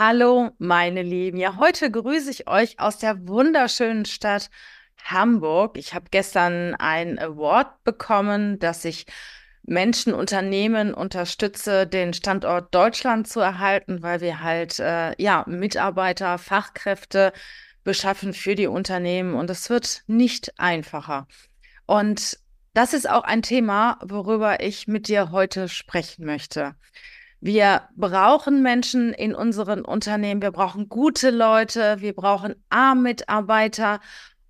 Hallo, meine Lieben. Ja, heute grüße ich euch aus der wunderschönen Stadt Hamburg. Ich habe gestern ein Award bekommen, dass ich Menschen, Unternehmen unterstütze, den Standort Deutschland zu erhalten, weil wir halt äh, ja Mitarbeiter, Fachkräfte beschaffen für die Unternehmen und es wird nicht einfacher. Und das ist auch ein Thema, worüber ich mit dir heute sprechen möchte. Wir brauchen Menschen in unseren Unternehmen, wir brauchen gute Leute, wir brauchen A-Mitarbeiter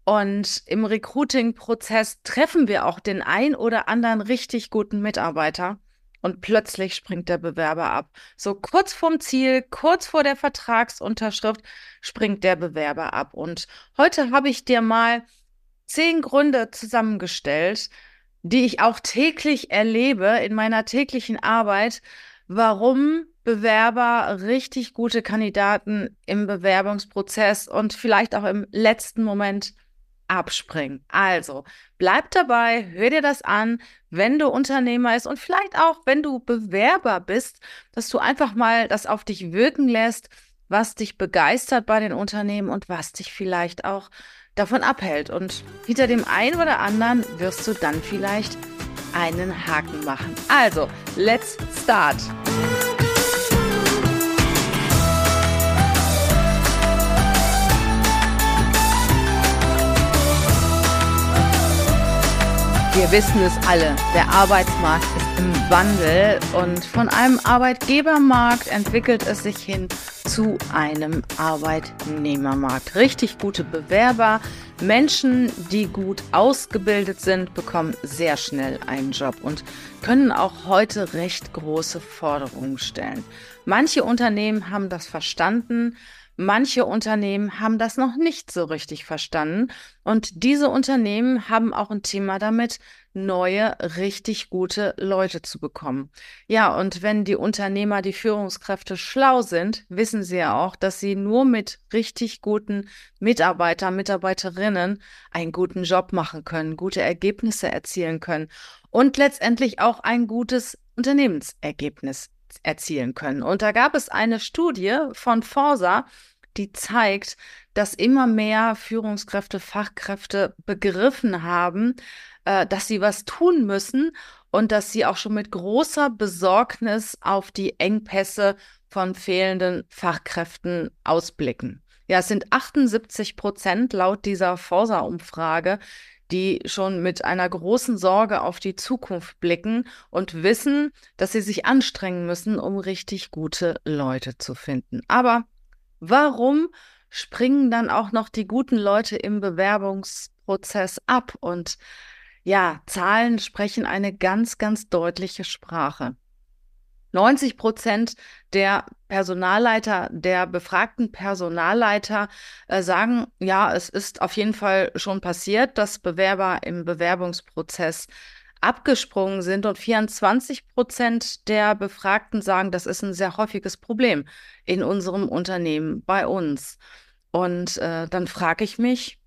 und im Recruiting-Prozess treffen wir auch den ein oder anderen richtig guten Mitarbeiter und plötzlich springt der Bewerber ab. So kurz vorm Ziel, kurz vor der Vertragsunterschrift springt der Bewerber ab. Und heute habe ich dir mal zehn Gründe zusammengestellt, die ich auch täglich erlebe in meiner täglichen Arbeit, warum Bewerber richtig gute Kandidaten im Bewerbungsprozess und vielleicht auch im letzten Moment abspringen. Also bleib dabei, hör dir das an, wenn du Unternehmer bist und vielleicht auch, wenn du Bewerber bist, dass du einfach mal das auf dich wirken lässt, was dich begeistert bei den Unternehmen und was dich vielleicht auch davon abhält. Und hinter dem einen oder anderen wirst du dann vielleicht einen Haken machen. Also, let's start! Wir wissen es alle, der Arbeitsmarkt ist Wandel und von einem Arbeitgebermarkt entwickelt es sich hin zu einem Arbeitnehmermarkt. Richtig gute Bewerber, Menschen, die gut ausgebildet sind, bekommen sehr schnell einen Job und können auch heute recht große Forderungen stellen. Manche Unternehmen haben das verstanden, Manche Unternehmen haben das noch nicht so richtig verstanden und diese Unternehmen haben auch ein Thema damit, neue, richtig gute Leute zu bekommen. Ja, und wenn die Unternehmer, die Führungskräfte schlau sind, wissen sie ja auch, dass sie nur mit richtig guten Mitarbeitern, Mitarbeiterinnen einen guten Job machen können, gute Ergebnisse erzielen können und letztendlich auch ein gutes Unternehmensergebnis erzielen können. Und da gab es eine Studie von Forsa, die zeigt, dass immer mehr Führungskräfte, Fachkräfte begriffen haben, äh, dass sie was tun müssen und dass sie auch schon mit großer Besorgnis auf die Engpässe von fehlenden Fachkräften ausblicken. Ja, es sind 78 Prozent laut dieser Forsa-Umfrage, die schon mit einer großen Sorge auf die Zukunft blicken und wissen, dass sie sich anstrengen müssen, um richtig gute Leute zu finden. Aber warum springen dann auch noch die guten Leute im Bewerbungsprozess ab? Und ja, Zahlen sprechen eine ganz, ganz deutliche Sprache. 90 Prozent der Personalleiter, der befragten Personalleiter äh, sagen, ja, es ist auf jeden Fall schon passiert, dass Bewerber im Bewerbungsprozess abgesprungen sind und 24 Prozent der Befragten sagen, das ist ein sehr häufiges Problem in unserem Unternehmen bei uns. Und äh, dann frage ich mich,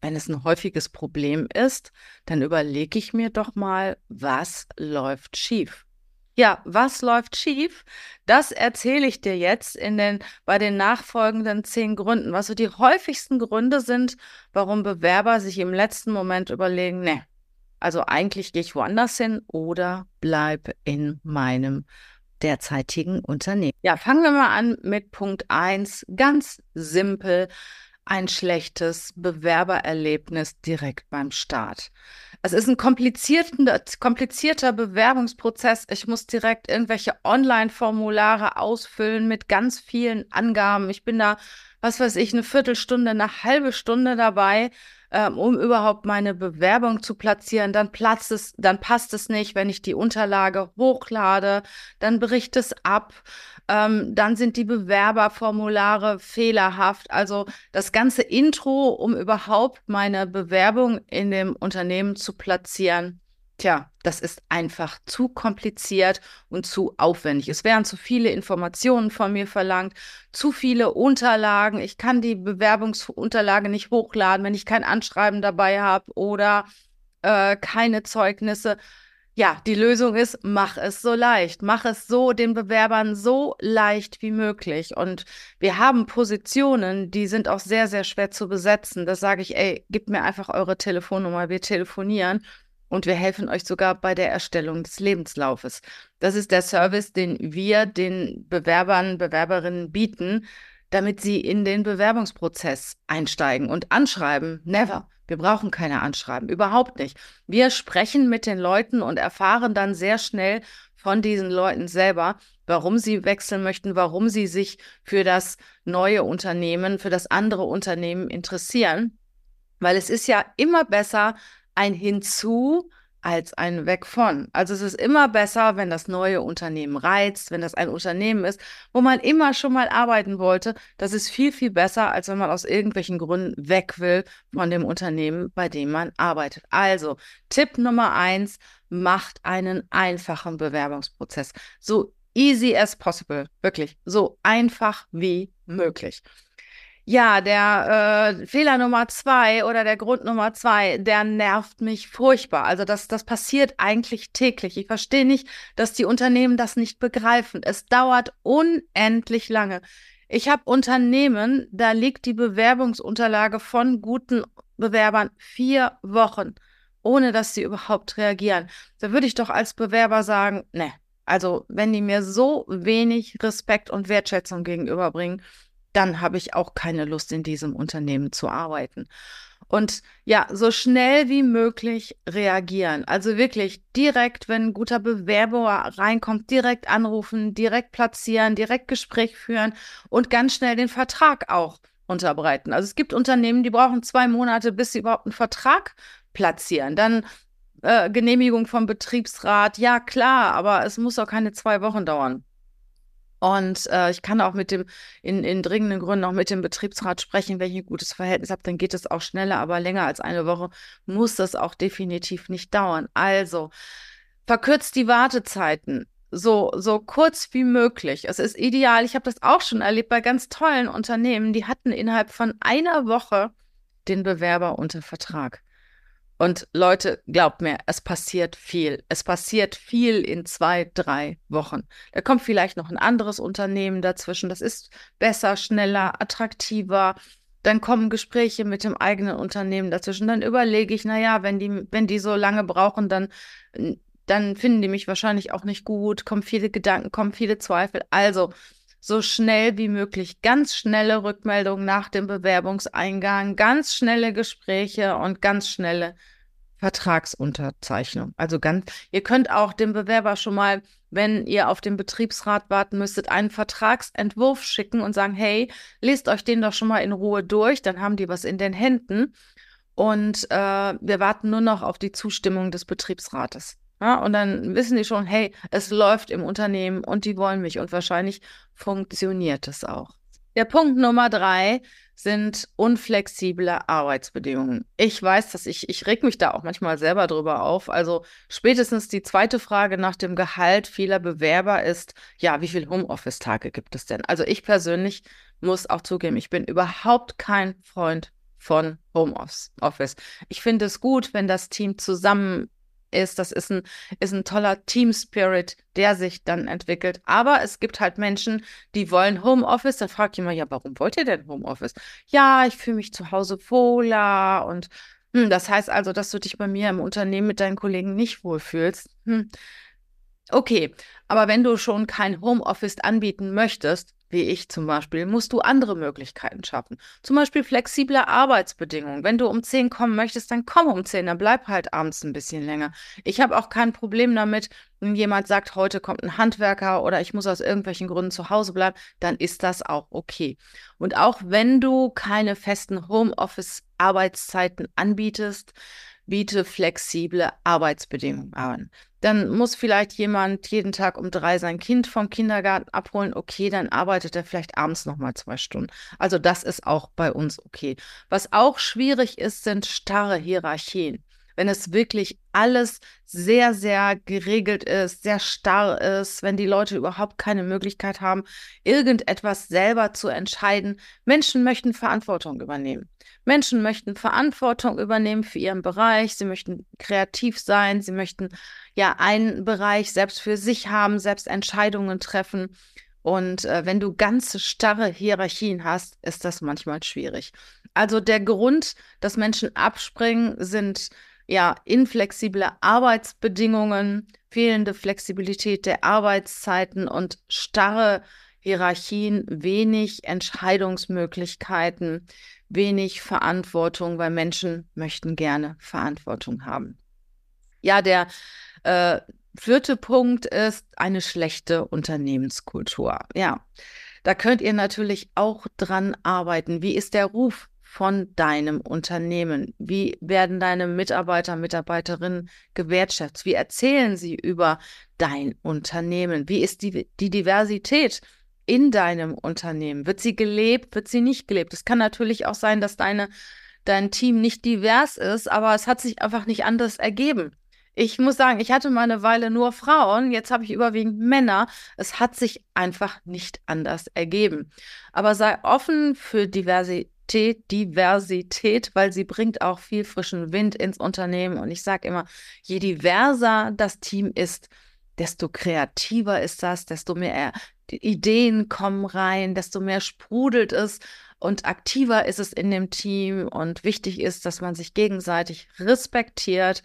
wenn es ein häufiges Problem ist, dann überlege ich mir doch mal, was läuft schief. Ja, was läuft schief? Das erzähle ich dir jetzt in den, bei den nachfolgenden zehn Gründen, was so die häufigsten Gründe sind, warum Bewerber sich im letzten Moment überlegen, ne, also eigentlich gehe ich woanders hin oder bleibe in meinem derzeitigen Unternehmen. Ja, fangen wir mal an mit Punkt 1. Ganz simpel. Ein schlechtes Bewerbererlebnis direkt beim Start. Es ist ein komplizierter Bewerbungsprozess. Ich muss direkt irgendwelche Online-Formulare ausfüllen mit ganz vielen Angaben. Ich bin da, was weiß ich, eine Viertelstunde, eine halbe Stunde dabei ähm, um überhaupt meine Bewerbung zu platzieren. Dann platzt es, dann passt es nicht, wenn ich die Unterlage hochlade, dann bricht es ab. Ähm, dann sind die Bewerberformulare fehlerhaft. Also das ganze Intro, um überhaupt meine Bewerbung in dem Unternehmen zu platzieren, Tja, das ist einfach zu kompliziert und zu aufwendig. Es werden zu viele Informationen von mir verlangt, zu viele Unterlagen. Ich kann die Bewerbungsunterlage nicht hochladen, wenn ich kein Anschreiben dabei habe oder äh, keine Zeugnisse. ja, die Lösung ist, mach es so leicht. Mach es so den Bewerbern so leicht wie möglich. Und wir haben Positionen, die sind auch sehr, sehr schwer zu besetzen. Das sage ich, ey, gebt mir einfach eure Telefonnummer, wir telefonieren und wir helfen euch sogar bei der Erstellung des Lebenslaufes. Das ist der Service, den wir den Bewerbern, Bewerberinnen bieten, damit sie in den Bewerbungsprozess einsteigen und anschreiben. Never. Wir brauchen keine Anschreiben, überhaupt nicht. Wir sprechen mit den Leuten und erfahren dann sehr schnell von diesen Leuten selber, warum sie wechseln möchten, warum sie sich für das neue Unternehmen, für das andere Unternehmen interessieren. Weil es ist ja immer besser, ein Hinzu als ein Weg von. Also es ist immer besser, wenn das neue Unternehmen reizt, wenn das ein Unternehmen ist, wo man immer schon mal arbeiten wollte. Das ist viel, viel besser, als wenn man aus irgendwelchen Gründen weg will von dem Unternehmen, bei dem man arbeitet. Also Tipp Nummer eins, macht einen einfachen Bewerbungsprozess. So easy as possible. Wirklich. So einfach wie möglich. Ja, der äh, Fehler Nummer zwei oder der Grund Nummer zwei, der nervt mich furchtbar. Also das, das passiert eigentlich täglich. Ich verstehe nicht, dass die Unternehmen das nicht begreifen. Es dauert unendlich lange. Ich habe Unternehmen, da liegt die Bewerbungsunterlage von guten Bewerbern vier Wochen, ohne dass sie überhaupt reagieren. Da würde ich doch als Bewerber sagen, ne, also wenn die mir so wenig Respekt und Wertschätzung gegenüberbringen, dann habe ich auch keine Lust, in diesem Unternehmen zu arbeiten. Und ja, so schnell wie möglich reagieren. Also wirklich direkt, wenn ein guter Bewerber reinkommt, direkt anrufen, direkt platzieren, direkt Gespräch führen und ganz schnell den Vertrag auch unterbreiten. Also es gibt Unternehmen, die brauchen zwei Monate, bis sie überhaupt einen Vertrag platzieren. Dann äh, Genehmigung vom Betriebsrat, ja klar, aber es muss auch keine zwei Wochen dauern. Und äh, ich kann auch mit dem, in, in dringenden Gründen auch mit dem Betriebsrat sprechen, wenn ich ein gutes Verhältnis habe, dann geht es auch schneller, aber länger als eine Woche muss das auch definitiv nicht dauern. Also, verkürzt die Wartezeiten so, so kurz wie möglich. Es ist ideal. Ich habe das auch schon erlebt bei ganz tollen Unternehmen, die hatten innerhalb von einer Woche den Bewerber unter Vertrag. Und Leute, glaubt mir, es passiert viel. Es passiert viel in zwei, drei Wochen. Da kommt vielleicht noch ein anderes Unternehmen dazwischen. Das ist besser, schneller, attraktiver. Dann kommen Gespräche mit dem eigenen Unternehmen dazwischen. Dann überlege ich, naja, wenn die, wenn die so lange brauchen, dann, dann finden die mich wahrscheinlich auch nicht gut. Kommen viele Gedanken, kommen viele Zweifel. Also, so schnell wie möglich. Ganz schnelle Rückmeldungen nach dem Bewerbungseingang, ganz schnelle Gespräche und ganz schnelle Vertragsunterzeichnung. Also ganz, ihr könnt auch dem Bewerber schon mal, wenn ihr auf den Betriebsrat warten müsstet, einen Vertragsentwurf schicken und sagen, hey, lest euch den doch schon mal in Ruhe durch, dann haben die was in den Händen. Und äh, wir warten nur noch auf die Zustimmung des Betriebsrates. Ja, und dann wissen die schon, hey, es läuft im Unternehmen und die wollen mich und wahrscheinlich funktioniert es auch. Der Punkt Nummer drei sind unflexible Arbeitsbedingungen. Ich weiß, dass ich, ich reg mich da auch manchmal selber drüber auf. Also spätestens die zweite Frage nach dem Gehalt vieler Bewerber ist, ja, wie viele Homeoffice-Tage gibt es denn? Also ich persönlich muss auch zugeben, ich bin überhaupt kein Freund von Homeoffice. Ich finde es gut, wenn das Team zusammen ist. Das ist ein, ist ein toller Team Spirit, der sich dann entwickelt. Aber es gibt halt Menschen, die wollen Homeoffice. Da fragt jemand, ja, warum wollt ihr denn Homeoffice? Ja, ich fühle mich zu Hause wohler und hm, das heißt also, dass du dich bei mir im Unternehmen mit deinen Kollegen nicht wohlfühlst. Hm. Okay, aber wenn du schon kein Homeoffice anbieten möchtest, wie ich zum Beispiel, musst du andere Möglichkeiten schaffen. Zum Beispiel flexible Arbeitsbedingungen. Wenn du um 10 kommen möchtest, dann komm um 10, dann bleib halt abends ein bisschen länger. Ich habe auch kein Problem damit, wenn jemand sagt, heute kommt ein Handwerker oder ich muss aus irgendwelchen Gründen zu Hause bleiben, dann ist das auch okay. Und auch wenn du keine festen Homeoffice-Arbeitszeiten anbietest, biete flexible Arbeitsbedingungen an. Dann muss vielleicht jemand jeden Tag um drei sein Kind vom Kindergarten abholen. Okay, dann arbeitet er vielleicht abends nochmal zwei Stunden. Also das ist auch bei uns okay. Was auch schwierig ist, sind starre Hierarchien. Wenn es wirklich alles sehr, sehr geregelt ist, sehr starr ist, wenn die Leute überhaupt keine Möglichkeit haben, irgendetwas selber zu entscheiden. Menschen möchten Verantwortung übernehmen. Menschen möchten Verantwortung übernehmen für ihren Bereich. Sie möchten kreativ sein. Sie möchten ja einen Bereich selbst für sich haben, selbst Entscheidungen treffen. Und äh, wenn du ganz starre Hierarchien hast, ist das manchmal schwierig. Also der Grund, dass Menschen abspringen, sind ja inflexible Arbeitsbedingungen, fehlende Flexibilität der Arbeitszeiten und starre Hierarchien, wenig Entscheidungsmöglichkeiten, wenig Verantwortung, weil Menschen möchten gerne Verantwortung haben. Ja, der äh, vierte Punkt ist eine schlechte Unternehmenskultur. Ja, da könnt ihr natürlich auch dran arbeiten. Wie ist der Ruf von deinem Unternehmen? Wie werden deine Mitarbeiter, Mitarbeiterinnen gewertschätzt? Wie erzählen sie über dein Unternehmen? Wie ist die, die Diversität in deinem Unternehmen? Wird sie gelebt? Wird sie nicht gelebt? Es kann natürlich auch sein, dass deine, dein Team nicht divers ist, aber es hat sich einfach nicht anders ergeben. Ich muss sagen, ich hatte mal eine Weile nur Frauen, jetzt habe ich überwiegend Männer. Es hat sich einfach nicht anders ergeben. Aber sei offen für Diversität, Diversität, weil sie bringt auch viel frischen Wind ins Unternehmen. Und ich sage immer, je diverser das Team ist, desto kreativer ist das, desto mehr Ideen kommen rein, desto mehr sprudelt es und aktiver ist es in dem Team. Und wichtig ist, dass man sich gegenseitig respektiert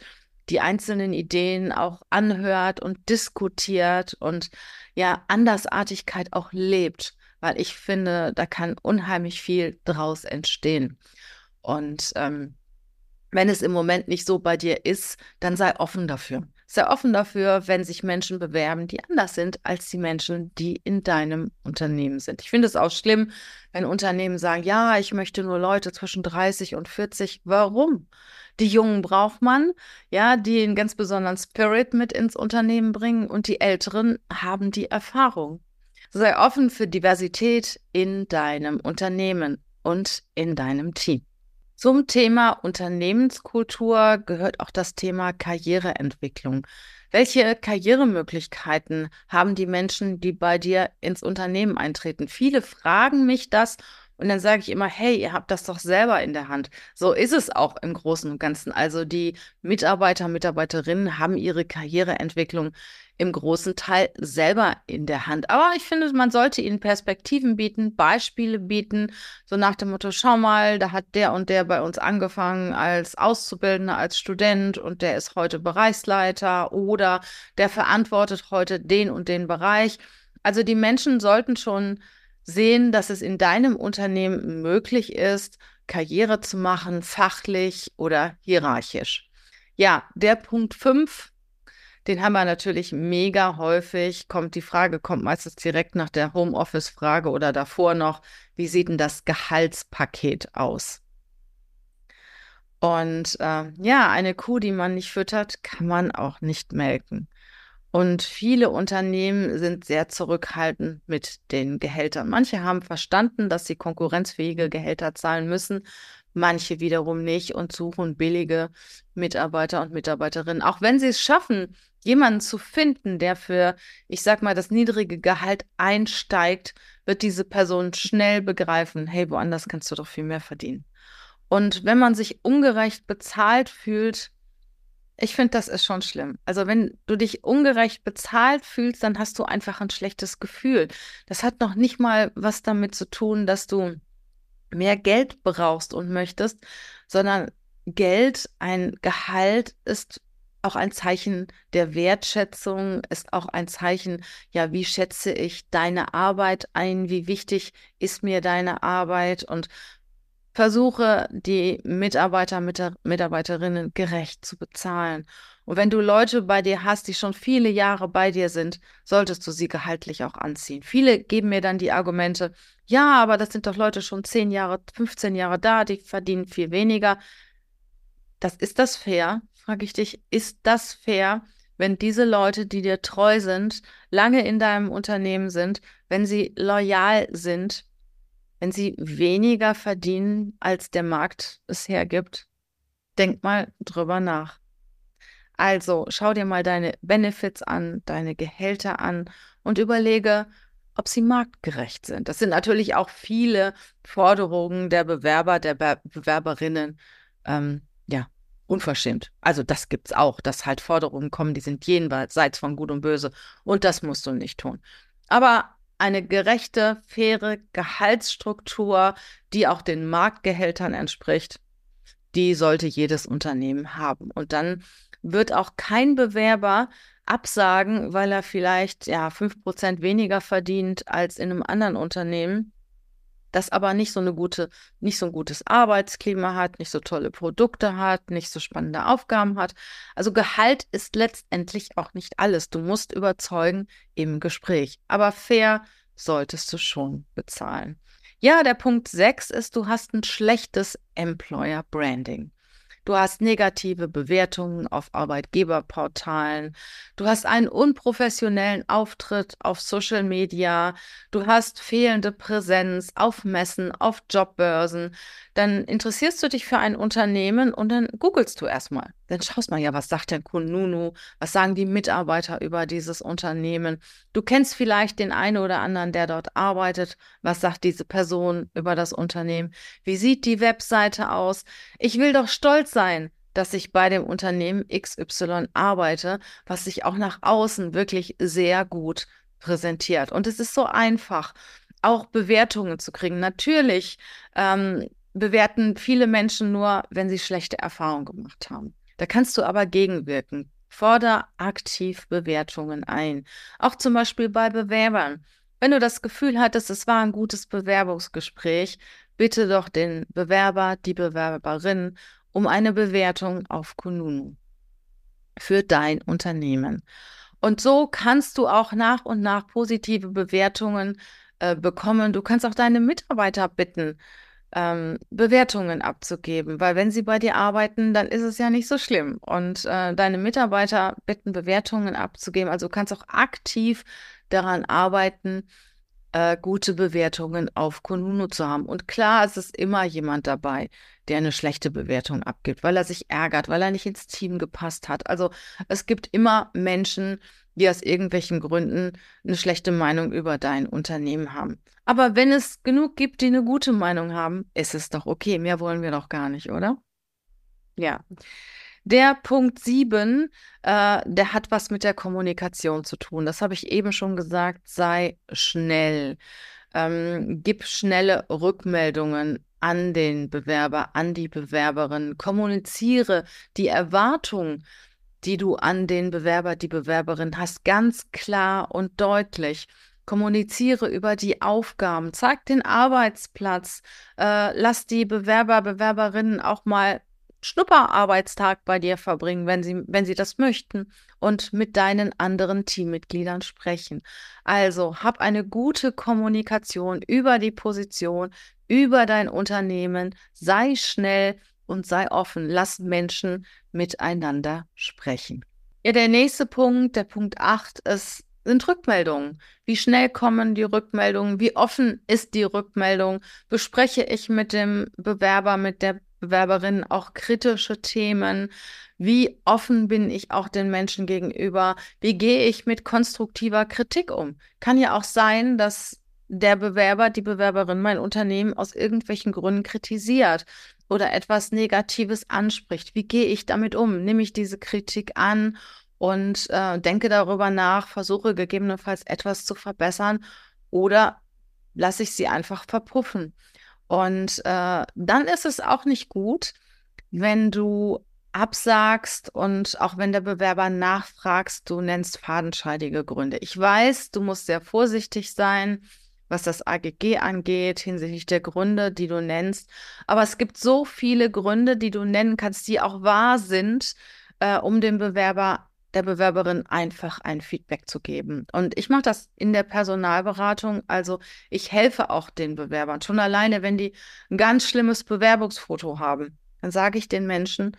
die einzelnen Ideen auch anhört und diskutiert und ja, Andersartigkeit auch lebt, weil ich finde, da kann unheimlich viel draus entstehen. Und ähm, wenn es im Moment nicht so bei dir ist, dann sei offen dafür. Sei offen dafür, wenn sich Menschen bewerben, die anders sind als die Menschen, die in deinem Unternehmen sind. Ich finde es auch schlimm, wenn Unternehmen sagen, ja, ich möchte nur Leute zwischen 30 und 40. Warum? Die Jungen braucht man, ja, die einen ganz besonderen Spirit mit ins Unternehmen bringen und die Älteren haben die Erfahrung. Sei offen für Diversität in deinem Unternehmen und in deinem Team. Zum Thema Unternehmenskultur gehört auch das Thema Karriereentwicklung. Welche Karrieremöglichkeiten haben die Menschen, die bei dir ins Unternehmen eintreten? Viele fragen mich das und dann sage ich immer, hey, ihr habt das doch selber in der Hand. So ist es auch im Großen und Ganzen. Also die Mitarbeiter, Mitarbeiterinnen haben ihre Karriereentwicklung im großen Teil selber in der Hand. Aber ich finde, man sollte ihnen Perspektiven bieten, Beispiele bieten, so nach dem Motto, schau mal, da hat der und der bei uns angefangen als Auszubildender, als Student und der ist heute Bereichsleiter oder der verantwortet heute den und den Bereich. Also die Menschen sollten schon sehen, dass es in deinem Unternehmen möglich ist, Karriere zu machen, fachlich oder hierarchisch. Ja, der Punkt 5, den haben wir natürlich mega häufig. Kommt die Frage, kommt meistens direkt nach der Homeoffice-Frage oder davor noch, wie sieht denn das Gehaltspaket aus? Und äh, ja, eine Kuh, die man nicht füttert, kann man auch nicht melken. Und viele Unternehmen sind sehr zurückhaltend mit den Gehältern. Manche haben verstanden, dass sie konkurrenzfähige Gehälter zahlen müssen, manche wiederum nicht und suchen billige Mitarbeiter und Mitarbeiterinnen. Auch wenn sie es schaffen, jemanden zu finden, der für, ich sag mal, das niedrige Gehalt einsteigt, wird diese Person schnell begreifen, hey, woanders kannst du doch viel mehr verdienen. Und wenn man sich ungerecht bezahlt fühlt, ich finde, das ist schon schlimm. Also wenn du dich ungerecht bezahlt fühlst, dann hast du einfach ein schlechtes Gefühl. Das hat noch nicht mal was damit zu tun, dass du mehr Geld brauchst und möchtest, sondern Geld, ein Gehalt ist auch ein Zeichen der Wertschätzung, ist auch ein Zeichen, ja, wie schätze ich deine Arbeit ein, wie wichtig ist mir deine Arbeit und versuche, die Mitarbeiter, Mitarbeiterinnen gerecht zu bezahlen. Und wenn du Leute bei dir hast, die schon viele Jahre bei dir sind, solltest du sie gehaltlich auch anziehen. Viele geben mir dann die Argumente, ja, aber das sind doch Leute schon 10 Jahre, 15 Jahre da, die verdienen viel weniger. Das ist das fair? Frage ich dich, ist das fair, wenn diese Leute, die dir treu sind, lange in deinem Unternehmen sind, wenn sie loyal sind, wenn sie weniger verdienen, als der Markt es hergibt? Denk mal drüber nach. Also schau dir mal deine Benefits an, deine Gehälter an und überlege, ob sie marktgerecht sind. Das sind natürlich auch viele Forderungen der Bewerber, der Be Bewerberinnen, ähm, ja, unverschämt. Also das gibt es auch, dass halt Forderungen kommen, die sind jenseits von Gut und Böse und das musst du nicht tun. Aber eine gerechte, faire Gehaltsstruktur, die auch den Marktgehältern entspricht, die sollte jedes Unternehmen haben. Und dann wird auch kein Bewerber absagen, weil er vielleicht ja fünf Prozent weniger verdient als in einem anderen Unternehmen, das aber nicht so eine gute, nicht so ein gutes Arbeitsklima hat, nicht so tolle Produkte hat, nicht so spannende Aufgaben hat. Also Gehalt ist letztendlich auch nicht alles. Du musst überzeugen im Gespräch. Aber fair solltest du schon bezahlen. Ja, der Punkt 6 ist, du hast ein schlechtes Employer Branding. Du hast negative Bewertungen auf Arbeitgeberportalen. Du hast einen unprofessionellen Auftritt auf Social Media. Du hast fehlende Präsenz auf Messen, auf Jobbörsen. Dann interessierst du dich für ein Unternehmen und dann googelst du erstmal. Dann schaust mal, ja, was sagt denn Kununu? Was sagen die Mitarbeiter über dieses Unternehmen? Du kennst vielleicht den einen oder anderen, der dort arbeitet. Was sagt diese Person über das Unternehmen? Wie sieht die Webseite aus? Ich will doch stolz sein, dass ich bei dem Unternehmen XY arbeite, was sich auch nach außen wirklich sehr gut präsentiert. Und es ist so einfach, auch Bewertungen zu kriegen. Natürlich ähm, bewerten viele Menschen nur, wenn sie schlechte Erfahrungen gemacht haben. Da kannst du aber gegenwirken. Forder aktiv Bewertungen ein. Auch zum Beispiel bei Bewerbern. Wenn du das Gefühl hattest, es war ein gutes Bewerbungsgespräch, bitte doch den Bewerber, die Bewerberin um eine Bewertung auf Kununu für dein Unternehmen. Und so kannst du auch nach und nach positive Bewertungen äh, bekommen. Du kannst auch deine Mitarbeiter bitten, ähm, Bewertungen abzugeben, weil wenn sie bei dir arbeiten, dann ist es ja nicht so schlimm. Und äh, deine Mitarbeiter bitten, Bewertungen abzugeben. Also du kannst auch aktiv daran arbeiten, äh, gute Bewertungen auf Kununu zu haben. Und klar, es ist immer jemand dabei, der eine schlechte Bewertung abgibt, weil er sich ärgert, weil er nicht ins Team gepasst hat. Also es gibt immer Menschen, die aus irgendwelchen Gründen eine schlechte Meinung über dein Unternehmen haben. Aber wenn es genug gibt, die eine gute Meinung haben, ist es doch okay. Mehr wollen wir doch gar nicht, oder? Ja. Der Punkt 7, äh, der hat was mit der Kommunikation zu tun. Das habe ich eben schon gesagt. Sei schnell. Ähm, gib schnelle Rückmeldungen an den Bewerber, an die Bewerberin. Kommuniziere die Erwartung, die du an den Bewerber, die Bewerberin hast, ganz klar und deutlich. Kommuniziere über die Aufgaben, zeig den Arbeitsplatz, äh, lass die Bewerber, Bewerberinnen auch mal Schnupperarbeitstag bei dir verbringen, wenn sie, wenn sie das möchten und mit deinen anderen Teammitgliedern sprechen. Also hab eine gute Kommunikation über die Position, über dein Unternehmen, sei schnell und sei offen, lass Menschen miteinander sprechen. Ja, der nächste Punkt, der Punkt 8, ist sind Rückmeldungen. Wie schnell kommen die Rückmeldungen? Wie offen ist die Rückmeldung? Bespreche ich mit dem Bewerber, mit der Bewerberinnen auch kritische Themen? Wie offen bin ich auch den Menschen gegenüber? Wie gehe ich mit konstruktiver Kritik um? Kann ja auch sein, dass der Bewerber, die Bewerberin mein Unternehmen aus irgendwelchen Gründen kritisiert oder etwas Negatives anspricht. Wie gehe ich damit um? Nehme ich diese Kritik an und äh, denke darüber nach, versuche gegebenenfalls etwas zu verbessern oder lasse ich sie einfach verpuffen? Und äh, dann ist es auch nicht gut, wenn du absagst und auch wenn der Bewerber nachfragst, du nennst fadenscheidige Gründe. Ich weiß, du musst sehr vorsichtig sein, was das AGG angeht, hinsichtlich der Gründe, die du nennst. Aber es gibt so viele Gründe, die du nennen kannst, die auch wahr sind, äh, um dem Bewerber der Bewerberin einfach ein Feedback zu geben. Und ich mache das in der Personalberatung. Also ich helfe auch den Bewerbern. Schon alleine, wenn die ein ganz schlimmes Bewerbungsfoto haben, dann sage ich den Menschen,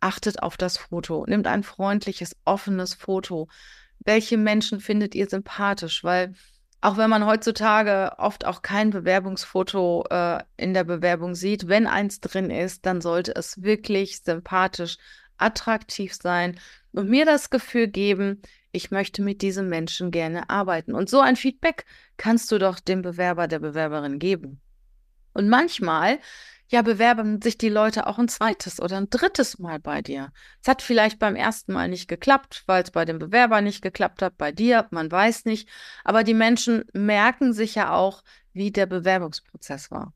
achtet auf das Foto, nimmt ein freundliches, offenes Foto. Welche Menschen findet ihr sympathisch? Weil auch wenn man heutzutage oft auch kein Bewerbungsfoto äh, in der Bewerbung sieht, wenn eins drin ist, dann sollte es wirklich sympathisch attraktiv sein und mir das Gefühl geben, ich möchte mit diesem Menschen gerne arbeiten. Und so ein Feedback kannst du doch dem Bewerber, der Bewerberin geben. Und manchmal, ja, bewerben sich die Leute auch ein zweites oder ein drittes Mal bei dir. Es hat vielleicht beim ersten Mal nicht geklappt, weil es bei dem Bewerber nicht geklappt hat, bei dir, man weiß nicht. Aber die Menschen merken sich ja auch, wie der Bewerbungsprozess war.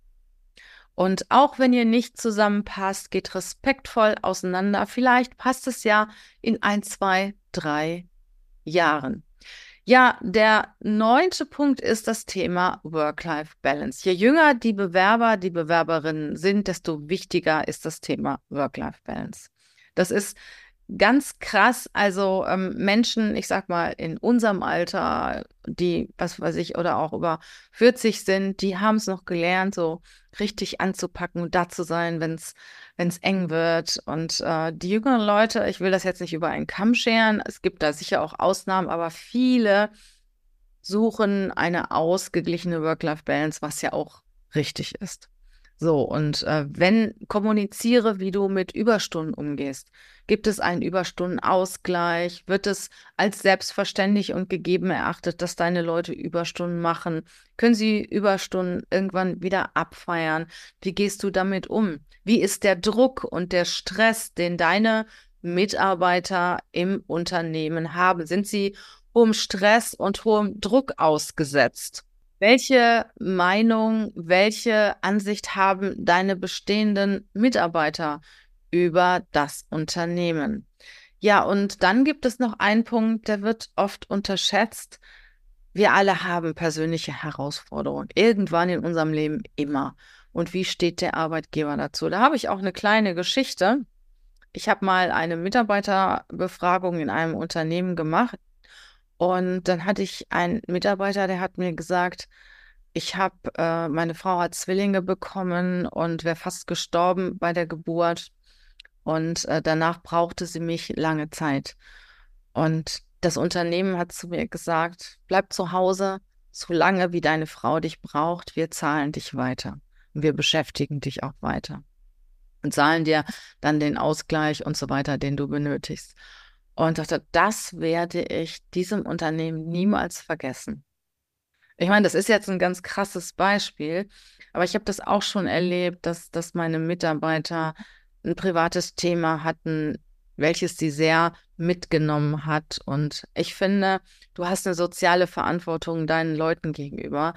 Und auch wenn ihr nicht zusammenpasst, geht respektvoll auseinander. Vielleicht passt es ja in ein, zwei, drei Jahren. Ja, der neunte Punkt ist das Thema Work-Life-Balance. Je jünger die Bewerber, die Bewerberinnen sind, desto wichtiger ist das Thema Work-Life-Balance. Das ist ganz krass. Also ähm, Menschen, ich sag mal, in unserem Alter, die, was weiß ich, oder auch über 40 sind, die haben es noch gelernt, so richtig anzupacken und da zu sein, wenn es eng wird. Und äh, die jüngeren Leute, ich will das jetzt nicht über einen Kamm scheren, es gibt da sicher auch Ausnahmen, aber viele suchen eine ausgeglichene Work-Life-Balance, was ja auch richtig ist. So, und äh, wenn kommuniziere, wie du mit Überstunden umgehst. Gibt es einen Überstundenausgleich? Wird es als selbstverständlich und gegeben erachtet, dass deine Leute Überstunden machen? Können sie Überstunden irgendwann wieder abfeiern? Wie gehst du damit um? Wie ist der Druck und der Stress, den deine Mitarbeiter im Unternehmen haben? Sind sie hohem Stress und hohem Druck ausgesetzt? Welche Meinung, welche Ansicht haben deine bestehenden Mitarbeiter über das Unternehmen? Ja, und dann gibt es noch einen Punkt, der wird oft unterschätzt. Wir alle haben persönliche Herausforderungen. Irgendwann in unserem Leben immer. Und wie steht der Arbeitgeber dazu? Da habe ich auch eine kleine Geschichte. Ich habe mal eine Mitarbeiterbefragung in einem Unternehmen gemacht und dann hatte ich einen Mitarbeiter, der hat mir gesagt, ich habe, äh, meine Frau hat Zwillinge bekommen und wäre fast gestorben bei der Geburt. Und äh, danach brauchte sie mich lange Zeit. Und das Unternehmen hat zu mir gesagt, bleib zu Hause, so lange wie deine Frau dich braucht, wir zahlen dich weiter. Und wir beschäftigen dich auch weiter. Und zahlen dir dann den Ausgleich und so weiter, den du benötigst und dachte, das werde ich diesem Unternehmen niemals vergessen. Ich meine, das ist jetzt ein ganz krasses Beispiel, aber ich habe das auch schon erlebt, dass, dass meine Mitarbeiter ein privates Thema hatten, welches sie sehr mitgenommen hat. Und ich finde, du hast eine soziale Verantwortung deinen Leuten gegenüber.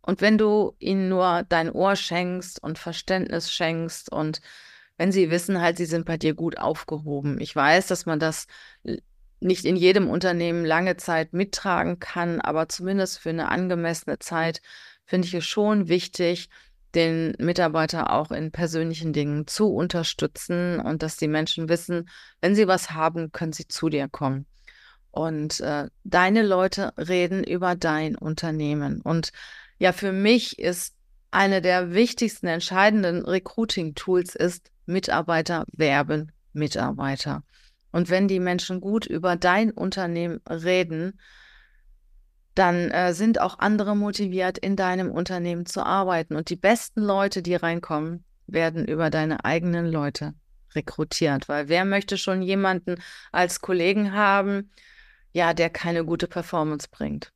Und wenn du ihnen nur dein Ohr schenkst und Verständnis schenkst und wenn sie wissen halt, sie sind bei dir gut aufgehoben. Ich weiß, dass man das nicht in jedem Unternehmen lange Zeit mittragen kann, aber zumindest für eine angemessene Zeit finde ich es schon wichtig, den Mitarbeiter auch in persönlichen Dingen zu unterstützen und dass die Menschen wissen, wenn sie was haben, können sie zu dir kommen. Und äh, deine Leute reden über dein Unternehmen. Und ja, für mich ist eine der wichtigsten, entscheidenden Recruiting-Tools ist, Mitarbeiter werben Mitarbeiter. Und wenn die Menschen gut über dein Unternehmen reden, dann äh, sind auch andere motiviert, in deinem Unternehmen zu arbeiten. Und die besten Leute, die reinkommen, werden über deine eigenen Leute rekrutiert. Weil wer möchte schon jemanden als Kollegen haben, ja, der keine gute Performance bringt?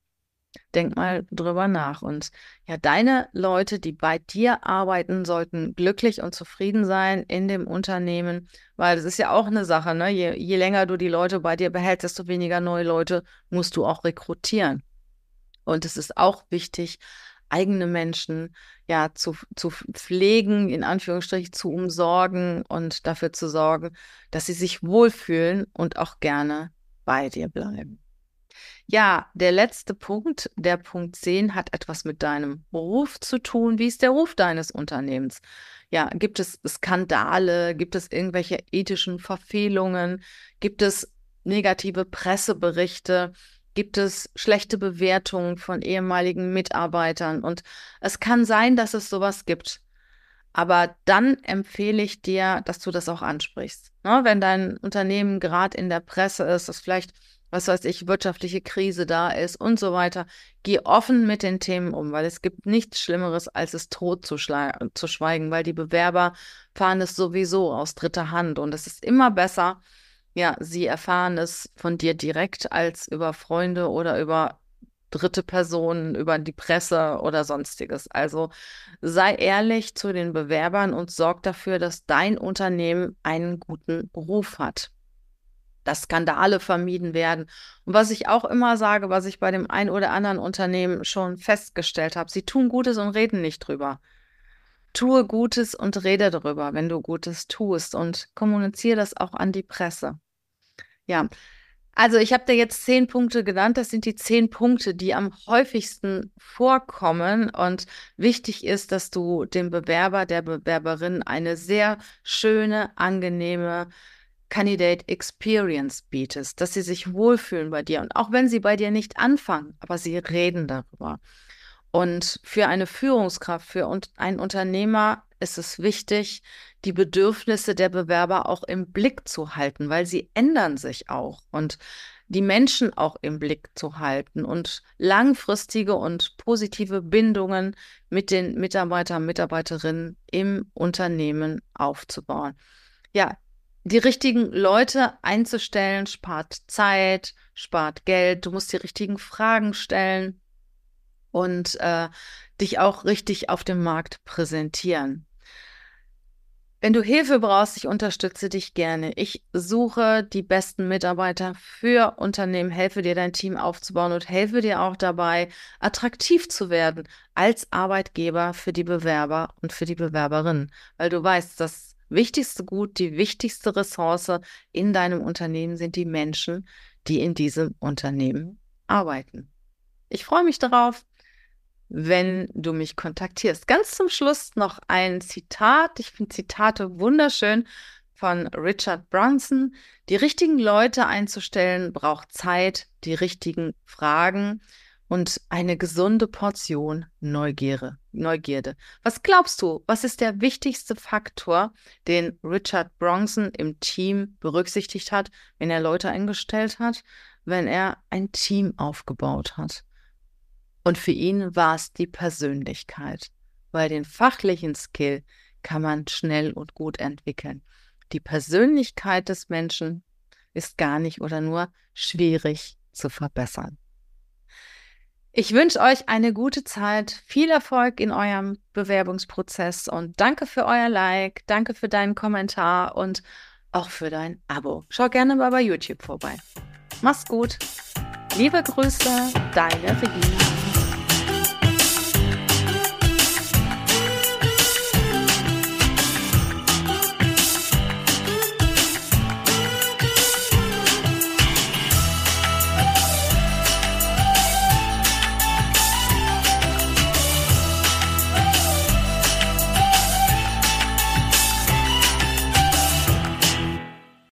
Denk mal drüber nach. Und ja, deine Leute, die bei dir arbeiten, sollten glücklich und zufrieden sein in dem Unternehmen, weil das ist ja auch eine Sache, ne? Je, je länger du die Leute bei dir behältst, desto weniger neue Leute musst du auch rekrutieren. Und es ist auch wichtig, eigene Menschen ja zu, zu pflegen, in Anführungsstrichen zu umsorgen und dafür zu sorgen, dass sie sich wohlfühlen und auch gerne bei dir bleiben. Ja, der letzte Punkt, der Punkt 10, hat etwas mit deinem Ruf zu tun. Wie ist der Ruf deines Unternehmens? Ja, gibt es Skandale? Gibt es irgendwelche ethischen Verfehlungen? Gibt es negative Presseberichte? Gibt es schlechte Bewertungen von ehemaligen Mitarbeitern? Und es kann sein, dass es sowas gibt. Aber dann empfehle ich dir, dass du das auch ansprichst. Ne? Wenn dein Unternehmen gerade in der Presse ist, dass vielleicht was weiß ich, wirtschaftliche Krise da ist und so weiter. Geh offen mit den Themen um, weil es gibt nichts Schlimmeres, als es tot zu, zu schweigen, weil die Bewerber fahren es sowieso aus dritter Hand und es ist immer besser, ja, sie erfahren es von dir direkt als über Freunde oder über dritte Personen, über die Presse oder sonstiges. Also sei ehrlich zu den Bewerbern und sorg dafür, dass dein Unternehmen einen guten Beruf hat. Dass Skandale vermieden werden. Und was ich auch immer sage, was ich bei dem ein oder anderen Unternehmen schon festgestellt habe, sie tun Gutes und reden nicht drüber. Tue Gutes und rede darüber, wenn du Gutes tust und kommuniziere das auch an die Presse. Ja, also ich habe dir jetzt zehn Punkte genannt. Das sind die zehn Punkte, die am häufigsten vorkommen. Und wichtig ist, dass du dem Bewerber, der Bewerberin eine sehr schöne, angenehme Candidate Experience bietest, dass sie sich wohlfühlen bei dir. Und auch wenn sie bei dir nicht anfangen, aber sie reden darüber. Und für eine Führungskraft, für einen Unternehmer ist es wichtig, die Bedürfnisse der Bewerber auch im Blick zu halten, weil sie ändern sich auch und die Menschen auch im Blick zu halten und langfristige und positive Bindungen mit den Mitarbeitern, Mitarbeiterinnen im Unternehmen aufzubauen. Ja, die richtigen Leute einzustellen, spart Zeit, spart Geld, du musst die richtigen Fragen stellen und äh, dich auch richtig auf dem Markt präsentieren. Wenn du Hilfe brauchst, ich unterstütze dich gerne. Ich suche die besten Mitarbeiter für Unternehmen, helfe dir dein Team aufzubauen und helfe dir auch dabei, attraktiv zu werden als Arbeitgeber für die Bewerber und für die Bewerberinnen. Weil du weißt, das wichtigste Gut, die wichtigste Ressource in deinem Unternehmen sind die Menschen, die in diesem Unternehmen arbeiten. Ich freue mich darauf wenn du mich kontaktierst. Ganz zum Schluss noch ein Zitat. Ich finde Zitate wunderschön von Richard Bronson. Die richtigen Leute einzustellen braucht Zeit, die richtigen Fragen und eine gesunde Portion Neugierde. Neugierde. Was glaubst du, was ist der wichtigste Faktor, den Richard Bronson im Team berücksichtigt hat, wenn er Leute eingestellt hat, wenn er ein Team aufgebaut hat? Und für ihn war es die Persönlichkeit, weil den fachlichen Skill kann man schnell und gut entwickeln. Die Persönlichkeit des Menschen ist gar nicht oder nur schwierig zu verbessern. Ich wünsche euch eine gute Zeit, viel Erfolg in eurem Bewerbungsprozess und danke für euer Like, danke für deinen Kommentar und auch für dein Abo. Schau gerne mal bei YouTube vorbei. Mach's gut. Liebe Grüße, deine Regina.